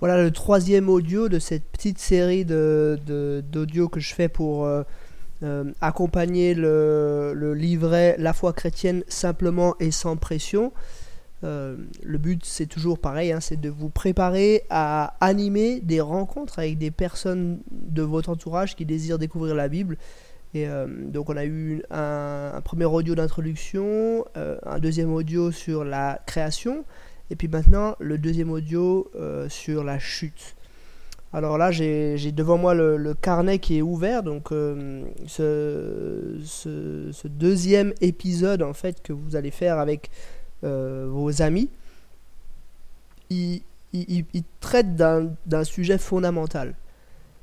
Voilà le troisième audio de cette petite série d'audio de, d'audio que je fais pour euh, euh, accompagner le, livret La foi chrétienne simplement et sans pression. Euh, le but c'est toujours pareil, hein, c'est de vous préparer à animer des rencontres avec des personnes de votre entourage qui désirent découvrir la Bible. Et donc on a eu un premier audio d'introduction, un deuxième audio sur la création, et puis maintenant, le deuxième audio euh, sur la chute. Alors là, j'ai devant moi le, carnet qui est ouvert. Donc euh, ce, deuxième épisode, en fait, que vous allez faire avec euh, vos amis, il, il, il traite d'un sujet fondamental.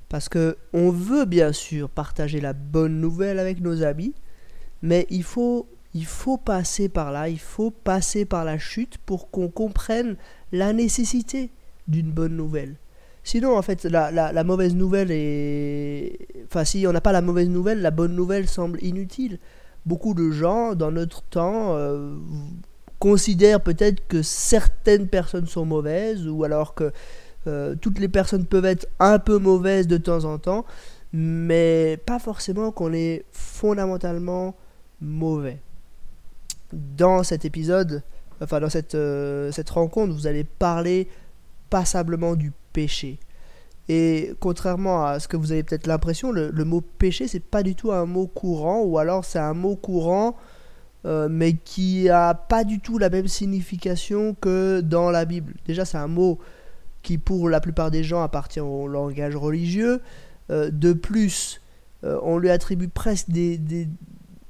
Parce que on veut bien sûr partager la bonne nouvelle avec nos amis, mais il faut il faut passer par là, il faut passer par la chute pour qu'on comprenne la nécessité d'une bonne nouvelle. Sinon, en fait, la, mauvaise nouvelle est... Enfin, si on n'a pas la mauvaise nouvelle, la bonne nouvelle semble inutile. Beaucoup de gens, dans notre temps, euh, considèrent peut-être que certaines personnes sont mauvaises, ou alors que euh, toutes les personnes peuvent être un peu mauvaises de temps en temps, mais pas forcément qu'on est fondamentalement mauvais dans cet épisode, enfin dans cette, euh, cette rencontre, vous allez parler passablement du péché. Et contrairement à ce que vous avez peut-être l'impression, le, mot péché, c'est pas du tout un mot courant, ou alors c'est un mot courant, euh, mais qui a pas du tout la même signification que dans la Bible. Déjà, c'est un mot qui, pour la plupart des gens, appartient au langage religieux. Euh, de plus, on lui attribue presque des,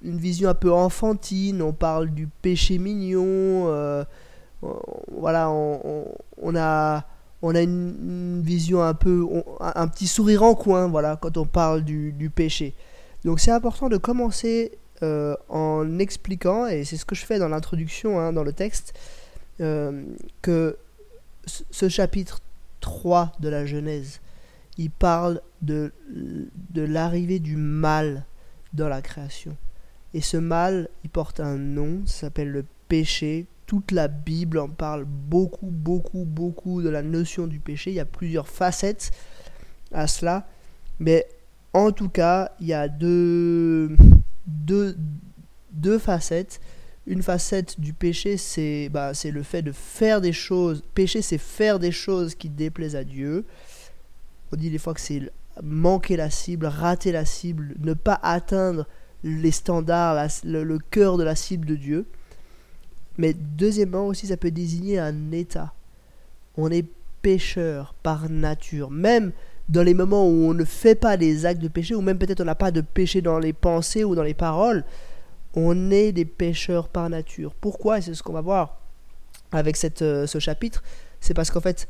une vision un peu enfantine, on parle du péché mignon, euh, voilà, on, a, on a une, vision un peu, un petit sourire en coin, voilà, quand on parle du, péché. Donc c'est important de commencer euh, en expliquant, et c'est ce que je fais dans l'introduction, hein, dans le texte, euh, que ce chapitre 3 de la Genèse, il parle de, de l'arrivée du mal dans la création. Et ce mal, il porte un nom, ça s'appelle le péché. Toute la Bible en parle beaucoup, beaucoup, beaucoup de la notion du péché. Il y a plusieurs facettes à cela. Mais en tout cas, il y a deux, deux, deux facettes. Une facette du péché, c'est bah, le fait de faire des choses. Péché, c'est faire des choses qui déplaisent à Dieu. On dit des fois que c'est manquer la cible, rater la cible, ne pas atteindre les standards, le, cœur de la cible de Dieu. Mais deuxièmement aussi, ça peut désigner un état. On est pécheur par nature. Même dans les moments où on ne fait pas des actes de péché, ou même peut-être on n'a pas de péché dans les pensées ou dans les paroles, on est des pécheurs par nature. Pourquoi? Et c'est ce qu'on va voir avec cette, euh, ce chapitre. C'est parce qu'en fait,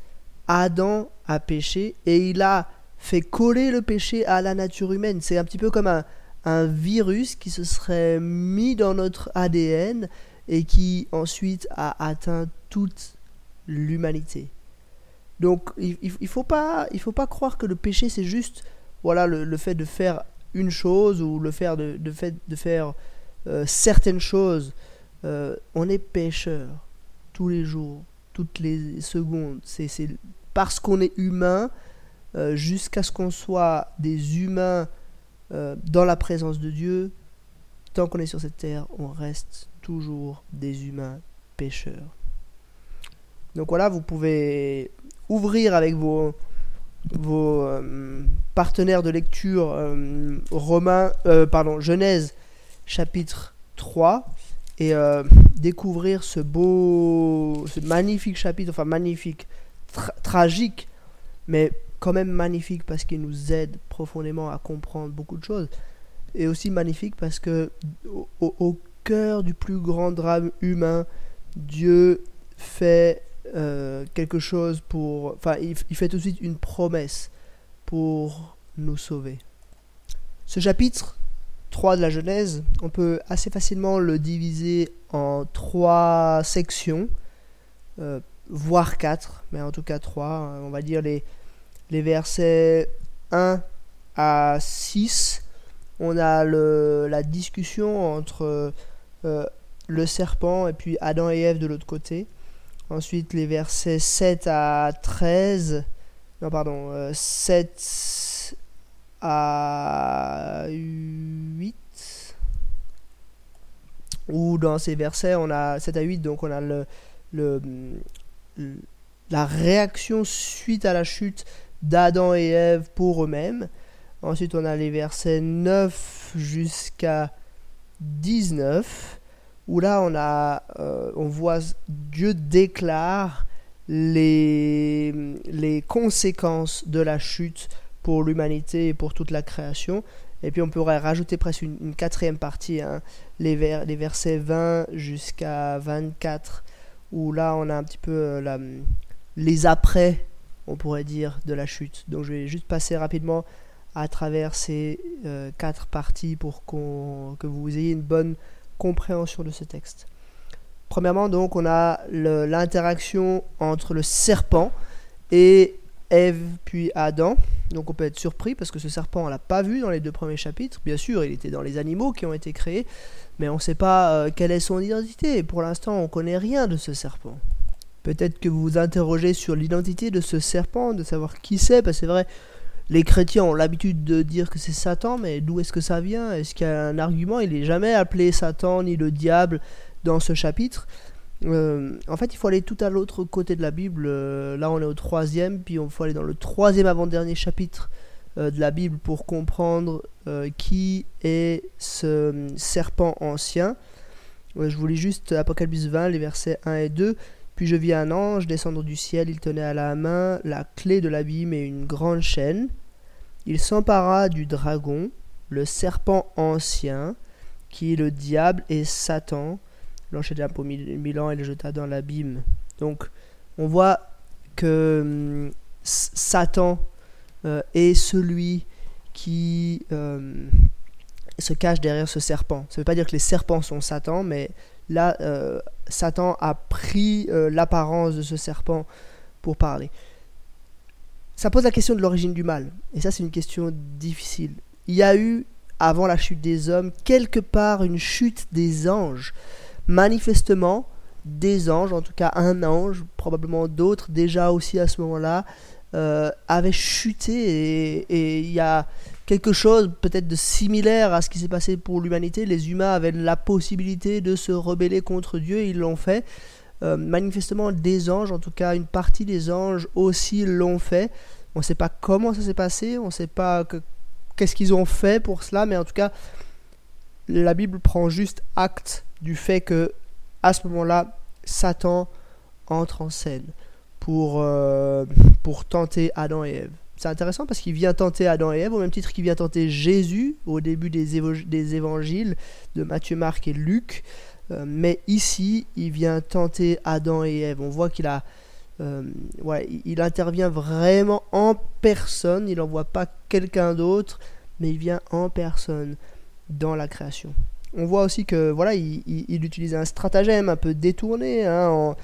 Adam a péché et il a fait coller le péché à la nature humaine. C'est un petit peu comme un, un virus qui se serait mis dans notre ADN et qui ensuite a atteint toute l'humanité. Donc il ne faut, pas, faut pas croire que le péché c'est juste voilà, le, fait de faire une chose ou le fait de, de, fait de faire euh, certaines choses. Euh, on est pécheur tous les jours, toutes les secondes. C'est parce qu'on est humain, euh, jusqu'à ce qu'on soit des humains euh, dans la présence de Dieu, tant qu'on est sur cette terre, on reste toujours des humains pécheurs. Donc voilà, vous pouvez ouvrir avec vos, euh, partenaires de lecture euh, Romain, pardon, Genèse chapitre 3 et découvrir ce beau, ce magnifique chapitre, enfin magnifique, tragique, mais quand même magnifique parce qu'il nous aide profondément à comprendre beaucoup de choses. Et aussi magnifique parce que au, cœur du plus grand drame humain, Dieu fait euh, quelque chose pour... Enfin, il, fait tout de suite une promesse pour nous sauver. Ce chapitre 3 de la Genèse, on peut assez facilement le diviser en trois sections, euh, voire quatre, mais en tout cas trois. On va dire les, les versets 1 à 6, on a le, la discussion entre euh, le serpent et puis Adam et Ève de l'autre côté. Ensuite, les versets 7 à 13, non pardon, 7 à 8, ou dans ces versets, on a 7 à 8, donc on a le, le, la réaction suite à la chute d'Adam et Ève pour eux-mêmes. Ensuite, on a les versets 9 jusqu'à 19, où là, on, a, euh, on voit Dieu déclare les, les conséquences de la chute pour l'humanité et pour toute la création. Et puis on pourrait rajouter presque une, quatrième partie, hein, les, les versets 20 jusqu'à 24, où là on a un petit peu euh, les après, on pourrait dire, de la chute. Donc je vais juste passer rapidement à travers ces euh, quatre parties pour que vous ayez une bonne compréhension de ce texte. Premièrement, donc, on a l'interaction entre le serpent et Ève puis Adam. Donc on peut être surpris parce que ce serpent, on l'a pas vu dans les deux premiers chapitres. Bien sûr, il était dans les animaux qui ont été créés, mais on ne sait pas euh, quelle est son identité. pour l'instant, on ne connaît rien de ce serpent. Peut-être que vous vous interrogez sur l'identité de ce serpent, de savoir qui c'est, parce que c'est vrai, les chrétiens ont l'habitude de dire que c'est Satan, mais d'où est-ce que ça vient? Est-ce qu'il y a un argument? Il n'est jamais appelé Satan ni le diable dans ce chapitre. Euh, en fait, il faut aller tout à l'autre côté de la Bible. Euh, là, on est au troisième, puis il faut aller dans le troisième avant-dernier chapitre euh, de la Bible pour comprendre qui est ce serpent ancien. je vous lis juste Apocalypse 20, les versets 1 et 2. Puis je vis un ange descendre du ciel, il tenait à la main la clé de l'abîme et une grande chaîne. Il s'empara du dragon, le serpent ancien, qui est le diable et Satan, l'enchaîna pour mille, ans et le jeta dans l'abîme. Donc on voit que hum, Satan euh, est celui qui euh, se cache derrière ce serpent. Ça ne veut pas dire que les serpents sont Satan, mais là, euh, Satan a pris euh, l'apparence de ce serpent pour parler. Ça pose la question de l'origine du mal. Et ça, c'est une question difficile. Il y a eu, avant la chute des hommes, quelque part une chute des anges. Manifestement, des anges, en tout cas un ange, probablement d'autres déjà aussi à ce moment-là, euh, avaient chuté et il y a quelque chose peut-être de similaire à ce qui s'est passé pour l'humanité. Les humains avaient la possibilité de se rebeller contre Dieu, ils l'ont fait. Euh, manifestement, des anges, en tout cas une partie des anges aussi l'ont fait. On ne sait pas comment ça s'est passé, on ne sait pas qu'est-ce qu'ils ont fait pour cela, mais en tout cas, la Bible prend juste acte du fait que à ce moment-là, Satan entre en scène pour, euh, pour tenter Adam et Ève c'est intéressant parce qu'il vient tenter Adam et Ève au même titre qu'il vient tenter Jésus au début des, des évangiles de Matthieu, Marc et Luc. Euh, mais ici, il vient tenter Adam et Ève. On voit qu'il a, euh, ouais, il intervient vraiment en personne. Il n'envoie pas quelqu'un d'autre, mais il vient en personne dans la création. On voit aussi que voilà, il, il, utilise un stratagème un peu détourné hein, en,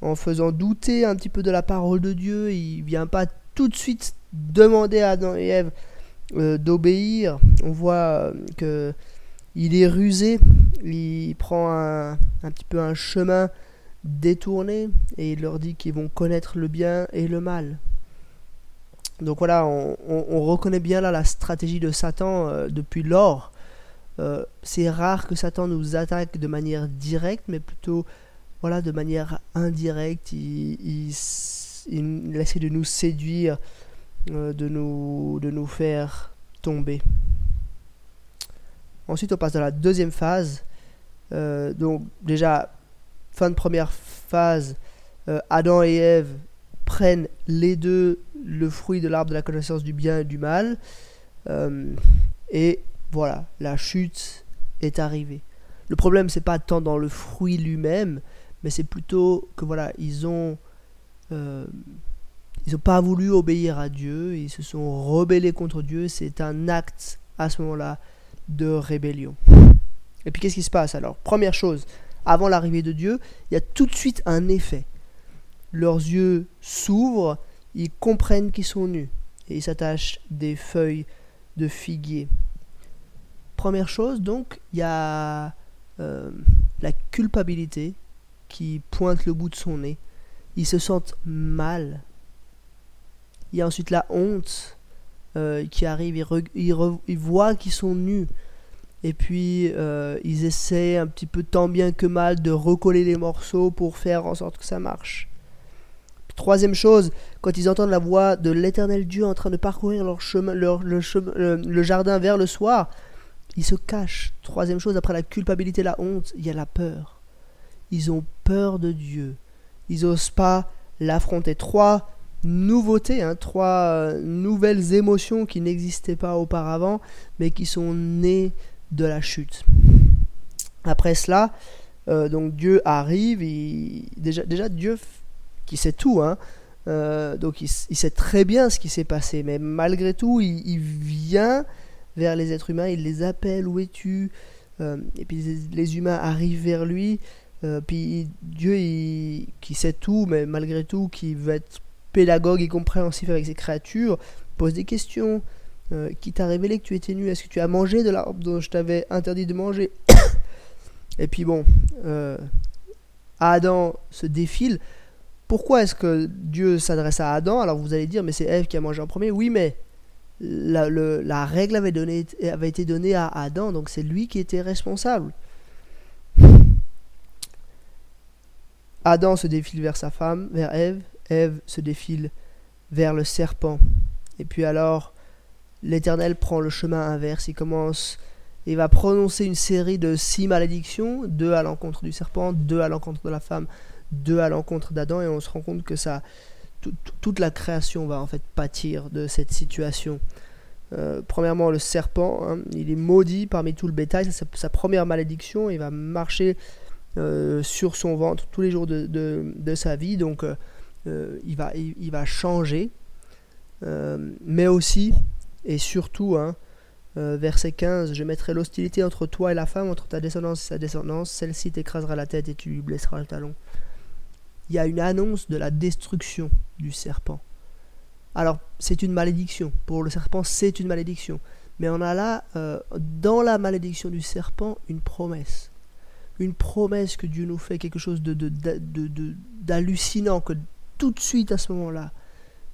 en faisant douter un petit peu de la parole de Dieu. Il vient pas tout de suite demander à Adam et Ève euh, d'obéir. On voit euh, que il est rusé, il prend un, petit peu un chemin détourné et il leur dit qu'ils vont connaître le bien et le mal. Donc voilà, on, reconnaît bien là la stratégie de Satan euh, depuis lors. c'est rare que Satan nous attaque de manière directe, mais plutôt voilà de manière indirecte. il essaie de nous séduire de, nous, de nous faire tomber. Ensuite, on passe dans la deuxième phase. Euh, donc, déjà, fin de première phase, euh, Adam et Ève prennent les deux le fruit de l'arbre de la connaissance du bien et du mal. et voilà, la chute est arrivée. Le problème, c'est pas tant dans le fruit lui-même, mais c'est plutôt que voilà, ils ont ils n'ont pas voulu obéir à Dieu, ils se sont rebellés contre Dieu, c'est un acte à ce moment-là de rébellion. Et puis qu'est-ce qui se passe alors? Première chose, avant l'arrivée de Dieu, il y a tout de suite un effet. Leurs yeux s'ouvrent, ils comprennent qu'ils sont nus et ils s'attachent des feuilles de figuier. Première chose, donc, il y a euh, la culpabilité qui pointe le bout de son nez. Ils se sentent mal Il y a ensuite la honte euh, qui arrive, ils, voient qu'ils sont nus. Et puis euh, ils essaient un petit peu tant bien que mal de recoller les morceaux pour faire en sorte que ça marche. Troisième chose, quand ils entendent la voix de l'éternel Dieu en train de parcourir leur chemin, leur, le, le, jardin vers le soir, ils se cachent. Troisième chose, après la culpabilité, la honte, il y a la peur. Ils ont peur de Dieu. Ils n'osent pas l'affronter. Trois nouveautés, hein, trois euh, nouvelles émotions qui n'existaient pas auparavant, mais qui sont nées de la chute. Après cela, euh, donc Dieu arrive, déjà, déjà Dieu qui sait tout, hein, euh, donc il, sait très bien ce qui s'est passé, mais malgré tout, il, vient vers les êtres humains, il les appelle, où es-tu Et puis les, les, humains arrivent vers lui, puis Dieu qui sait tout, mais malgré tout, qui veut être pédagogue et compréhensif avec ses créatures, pose des questions. Euh, qui t'a révélé que tu étais nu? Est-ce que tu as mangé de l'arbre dont je t'avais interdit de manger? Et puis bon, euh, Adam se défile. Pourquoi est-ce que Dieu s'adresse à Adam? Alors vous allez dire, mais c'est Ève qui a mangé en premier. Oui, mais la, règle avait, donné, avait été donnée à Adam, donc c'est lui qui était responsable. Adam se défile vers sa femme, vers Ève, Ève se défile vers le serpent. Et puis alors, l'Éternel prend le chemin inverse. Il commence, il va prononcer une série de six malédictions, deux à l'encontre du serpent, deux à l'encontre de la femme, deux à l'encontre d'Adam, et on se rend compte que ça, toute la création va en fait pâtir de cette situation. Euh, premièrement, le serpent, hein, il est maudit parmi tout le bétail, c'est sa, première malédiction, il va marcher euh, sur son ventre tous les jours de, sa vie, donc euh, il, va, il, va changer, euh, mais aussi et surtout, hein, euh, verset 15, je mettrai l'hostilité entre toi et la femme, entre ta descendance et sa descendance, celle-ci t'écrasera la tête et tu lui blesseras le talon. Il y a une annonce de la destruction du serpent. Alors, c'est une malédiction. Pour le serpent, c'est une malédiction. Mais on a là, dans la malédiction du serpent, une promesse. Une promesse que Dieu nous fait, quelque chose d'hallucinant, de, de, que tout de suite à ce moment-là,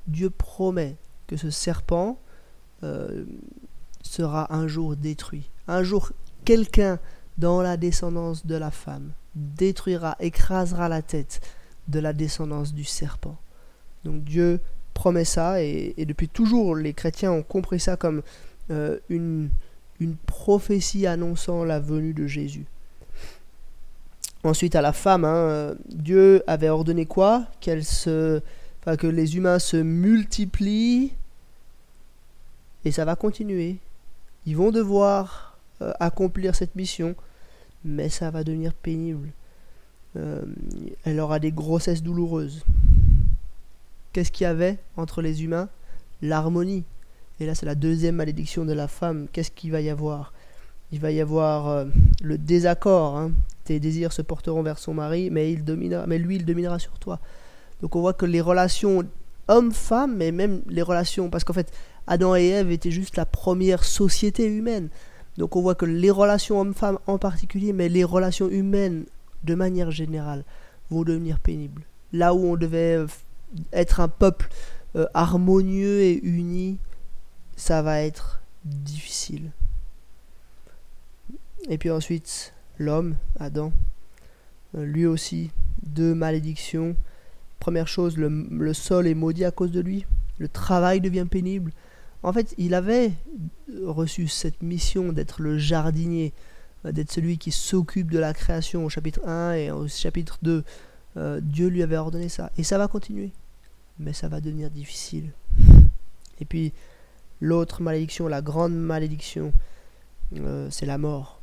Dieu promet que ce serpent euh, sera un jour détruit. Un jour, quelqu'un dans la descendance de la femme détruira, écrasera la tête de la descendance du serpent. Donc Dieu promet ça et, depuis toujours les chrétiens ont compris ça comme euh, une, une prophétie annonçant la venue de Jésus. Ensuite, à la femme, hein, euh, Dieu avait ordonné quoi? Qu'elle se, que les humains se multiplient, et ça va continuer. Ils vont devoir euh, accomplir cette mission, mais ça va devenir pénible. Euh, elle aura des grossesses douloureuses. Qu'est-ce qu'il y avait entre les humains? L'harmonie. Et là, c'est la deuxième malédiction de la femme. Qu'est-ce qu'il va y avoir? Il va y avoir le désaccord. Hein tes désirs se porteront vers son mari, mais, il dominera, mais lui, il dominera sur toi. Donc on voit que les relations homme-femme, mais même les relations, parce qu'en fait, Adam et Ève étaient juste la première société humaine. Donc on voit que les relations homme-femme en particulier, mais les relations humaines de manière générale, vont devenir pénibles. Là où on devait euh, être un peuple euh, harmonieux et uni, ça va être difficile. Et puis ensuite, l'homme, Adam, euh, lui aussi, deux malédictions. Première chose, le, sol est maudit à cause de lui, le travail devient pénible. En fait, il avait reçu cette mission d'être le jardinier, euh, d'être celui qui s'occupe de la création au chapitre 1 et au chapitre 2. Euh, Dieu lui avait ordonné ça. Et ça va continuer. Mais ça va devenir difficile. Et puis, l'autre malédiction, la grande malédiction, c'est la mort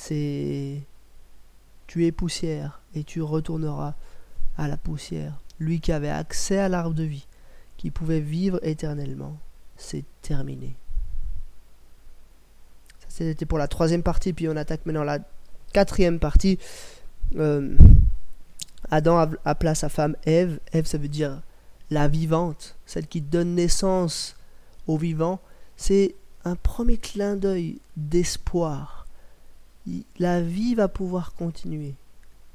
c'est tu es poussière et tu retourneras à la poussière. Lui qui avait accès à l'arbre de vie, qui pouvait vivre éternellement, c'est terminé. Ça c'était pour la troisième partie, puis on attaque maintenant la quatrième partie. Euh, Adam appela sa femme Ève. Ève, ça veut dire la vivante, celle qui donne naissance au vivant. C'est un premier clin d'œil d'espoir la vie va pouvoir continuer.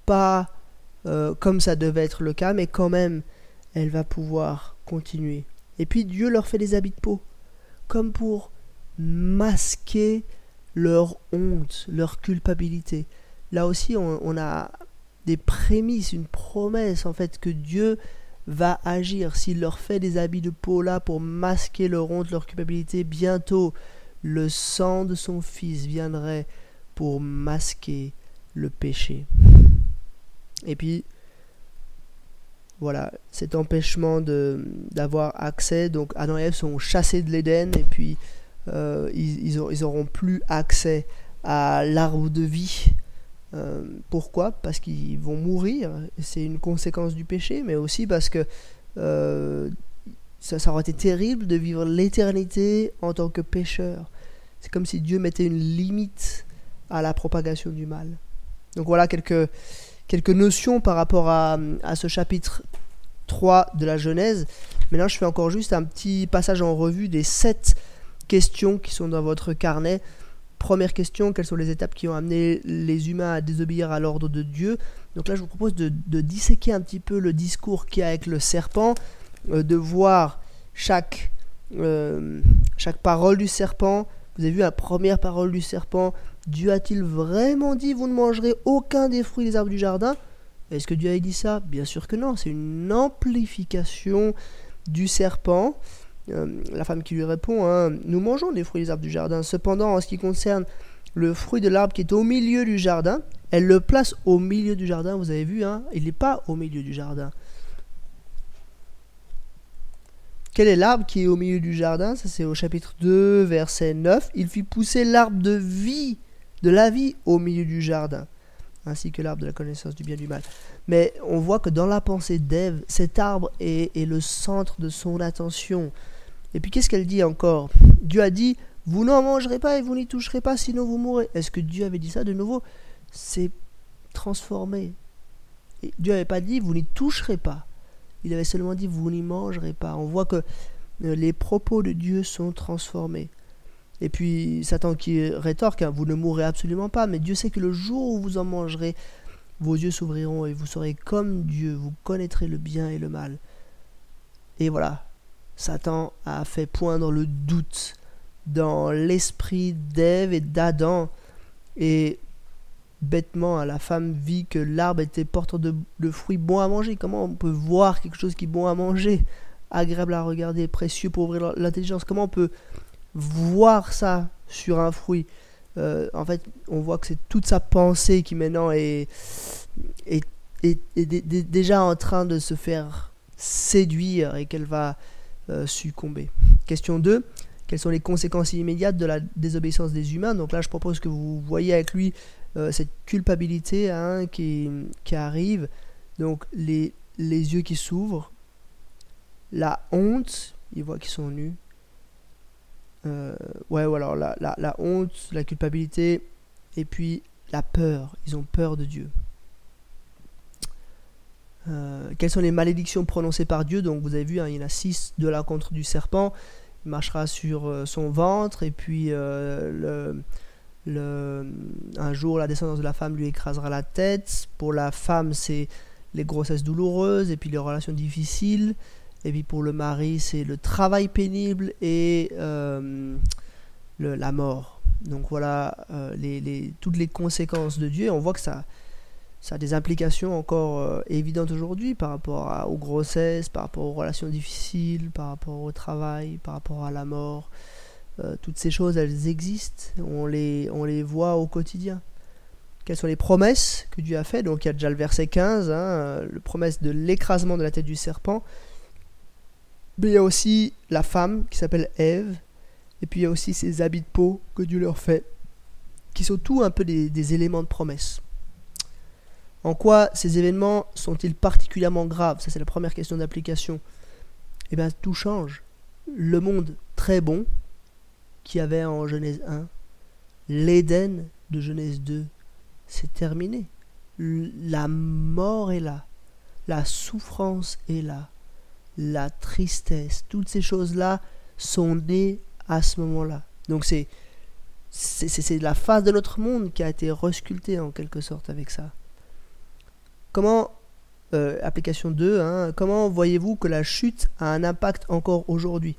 Pas euh, comme ça devait être le cas, mais quand même, elle va pouvoir continuer. Et puis Dieu leur fait des habits de peau, comme pour masquer leur honte, leur culpabilité. Là aussi, on, a des prémices, une promesse en fait que Dieu va agir. S'il leur fait des habits de peau là pour masquer leur honte, leur culpabilité, bientôt le sang de son Fils viendrait pour masquer le péché. Et puis, voilà, cet empêchement d'avoir accès, donc Adam et Ève sont chassés de l'Éden et puis euh, ils, ils, auront plus accès à l'arbre de vie. Euh, pourquoi? Parce qu'ils vont mourir, c'est une conséquence du péché, mais aussi parce que euh, ça, ça aurait été terrible de vivre l'éternité en tant que pécheur. C'est comme si Dieu mettait une limite à la propagation du mal. Donc voilà quelques, quelques notions par rapport à, à ce chapitre 3 de la Genèse. Maintenant, je fais encore juste un petit passage en revue des sept questions qui sont dans votre carnet. Première question, quelles sont les étapes qui ont amené les humains à désobéir à l'ordre de Dieu? Donc là, je vous propose de, disséquer un petit peu le discours qu'il y a avec le serpent, euh, de voir chaque, euh, chaque parole du serpent. Vous avez vu la première parole du serpent. Dieu a-t-il vraiment dit, vous ne mangerez aucun des fruits des arbres du jardin? Est-ce que Dieu a dit ça? Bien sûr que non, c'est une amplification du serpent. Euh, la femme qui lui répond, hein, nous mangeons des fruits des arbres du jardin. Cependant, en ce qui concerne le fruit de l'arbre qui est au milieu du jardin, elle le place au milieu du jardin, vous avez vu, hein, il n'est pas au milieu du jardin. Quel est l'arbre qui est au milieu du jardin? Ça c'est au chapitre 2, verset 9. Il fit pousser l'arbre de vie, de la vie au milieu du jardin, ainsi que l'arbre de la connaissance du bien et du mal. Mais on voit que dans la pensée d'Ève, cet arbre est, le centre de son attention. Et puis qu'est-ce qu'elle dit encore? Dieu a dit, vous n'en mangerez pas et vous n'y toucherez pas, sinon vous mourrez. Est-ce que Dieu avait dit ça de nouveau? C'est transformé. Dieu n'avait pas dit, vous n'y toucherez pas. Il avait seulement dit, vous n'y mangerez pas. On voit que euh, les propos de Dieu sont transformés. Et puis Satan qui rétorque, hein, vous ne mourrez absolument pas, mais Dieu sait que le jour où vous en mangerez, vos yeux s'ouvriront et vous serez comme Dieu, vous connaîtrez le bien et le mal. Et voilà, Satan a fait poindre le doute dans l'esprit d'Ève et d'Adam. Et bêtement, la femme vit que l'arbre était porteur de, fruits bons à manger. Comment on peut voir quelque chose qui est bon à manger, agréable à regarder, précieux pour ouvrir l'intelligence Comment on peut voir ça sur un fruit euh, En fait, on voit que c'est toute sa pensée qui maintenant est, est, déjà en train de se faire séduire et qu'elle va euh, succomber. Question 2. Quelles sont les conséquences immédiates de la désobéissance des humains? Donc là, je propose que vous voyez avec lui euh, cette culpabilité hein, qui, qui, arrive. Donc les, les yeux qui s'ouvrent, la honte, ils voient qu'ils sont nus. Euh, ouais, ou alors la, la, honte, la culpabilité, et puis la peur. Ils ont peur de Dieu. Euh, quelles sont les malédictions prononcées par Dieu? Donc vous avez vu, hein, il y en a six de la contre du serpent. Il marchera sur euh, son ventre et puis euh, le, un jour la descendance de la femme lui écrasera la tête. Pour la femme c'est les grossesses douloureuses et puis les relations difficiles. Et puis pour le mari c'est le travail pénible et la mort. Donc voilà les, toutes les conséquences de Dieu. On voit que ça, a des implications encore euh, évidentes aujourd'hui par rapport aux grossesses, par rapport aux relations difficiles, par rapport au travail, par rapport à la mort. Euh, toutes ces choses, elles existent, on les, on les voit au quotidien. Quelles sont les promesses que Dieu a faites? Donc il y a déjà le verset 15, hein, le promesse de l'écrasement de la tête du serpent. Mais il y a aussi la femme qui s'appelle Ève, et puis il y a aussi ces habits de peau que Dieu leur fait, qui sont tous un peu des éléments de promesse. En quoi ces événements sont-ils particulièrement graves? Ça, c'est la première question d'application. Eh bien, tout change. Le monde très bon, qui avait en Genèse 1, l'Éden de Genèse 2, c'est terminé. La mort est là. La souffrance est là. La tristesse, toutes ces choses-là sont nées à ce moment-là. Donc c'est c'est la face de notre monde qui a été resculptée en quelque sorte avec ça. Comment euh, application 2, hein, comment voyez-vous que la chute a un impact encore aujourd'hui?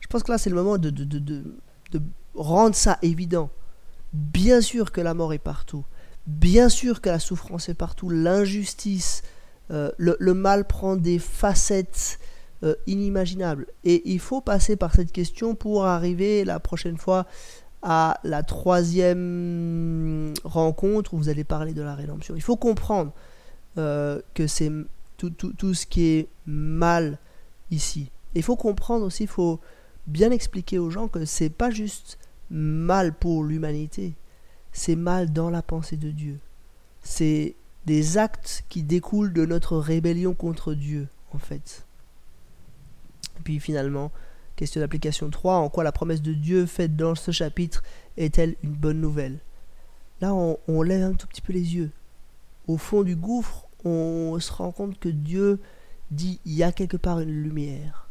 Je pense que là, c'est le moment de, de, rendre ça évident. Bien sûr que la mort est partout. Bien sûr que la souffrance est partout. L'injustice, euh, le, mal prend des facettes euh, inimaginables. Et il faut passer par cette question pour arriver la prochaine fois à la troisième rencontre où vous allez parler de la rédemption. Il faut comprendre euh, que c'est tout, tout, ce qui est mal ici. Il faut comprendre aussi, il faut bien expliquer aux gens que c'est pas juste mal pour l'humanité, c'est mal dans la pensée de Dieu. C'est des actes qui découlent de notre rébellion contre Dieu, en fait. Puis finalement, question d'application 3, en quoi la promesse de Dieu faite dans ce chapitre est-elle une bonne nouvelle? Là, on, on lève un tout petit peu les yeux. Au fond du gouffre, on se rend compte que Dieu dit il y a quelque part une lumière.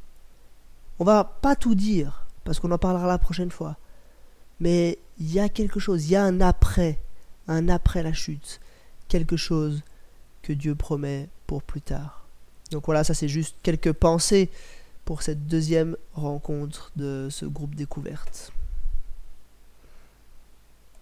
On va pas tout dire, parce qu'on en parlera la prochaine fois. Mais il y a quelque chose, il y a un après, un après la chute, quelque chose que Dieu promet pour plus tard. Donc voilà, ça c'est juste quelques pensées pour cette deuxième rencontre de ce groupe découverte.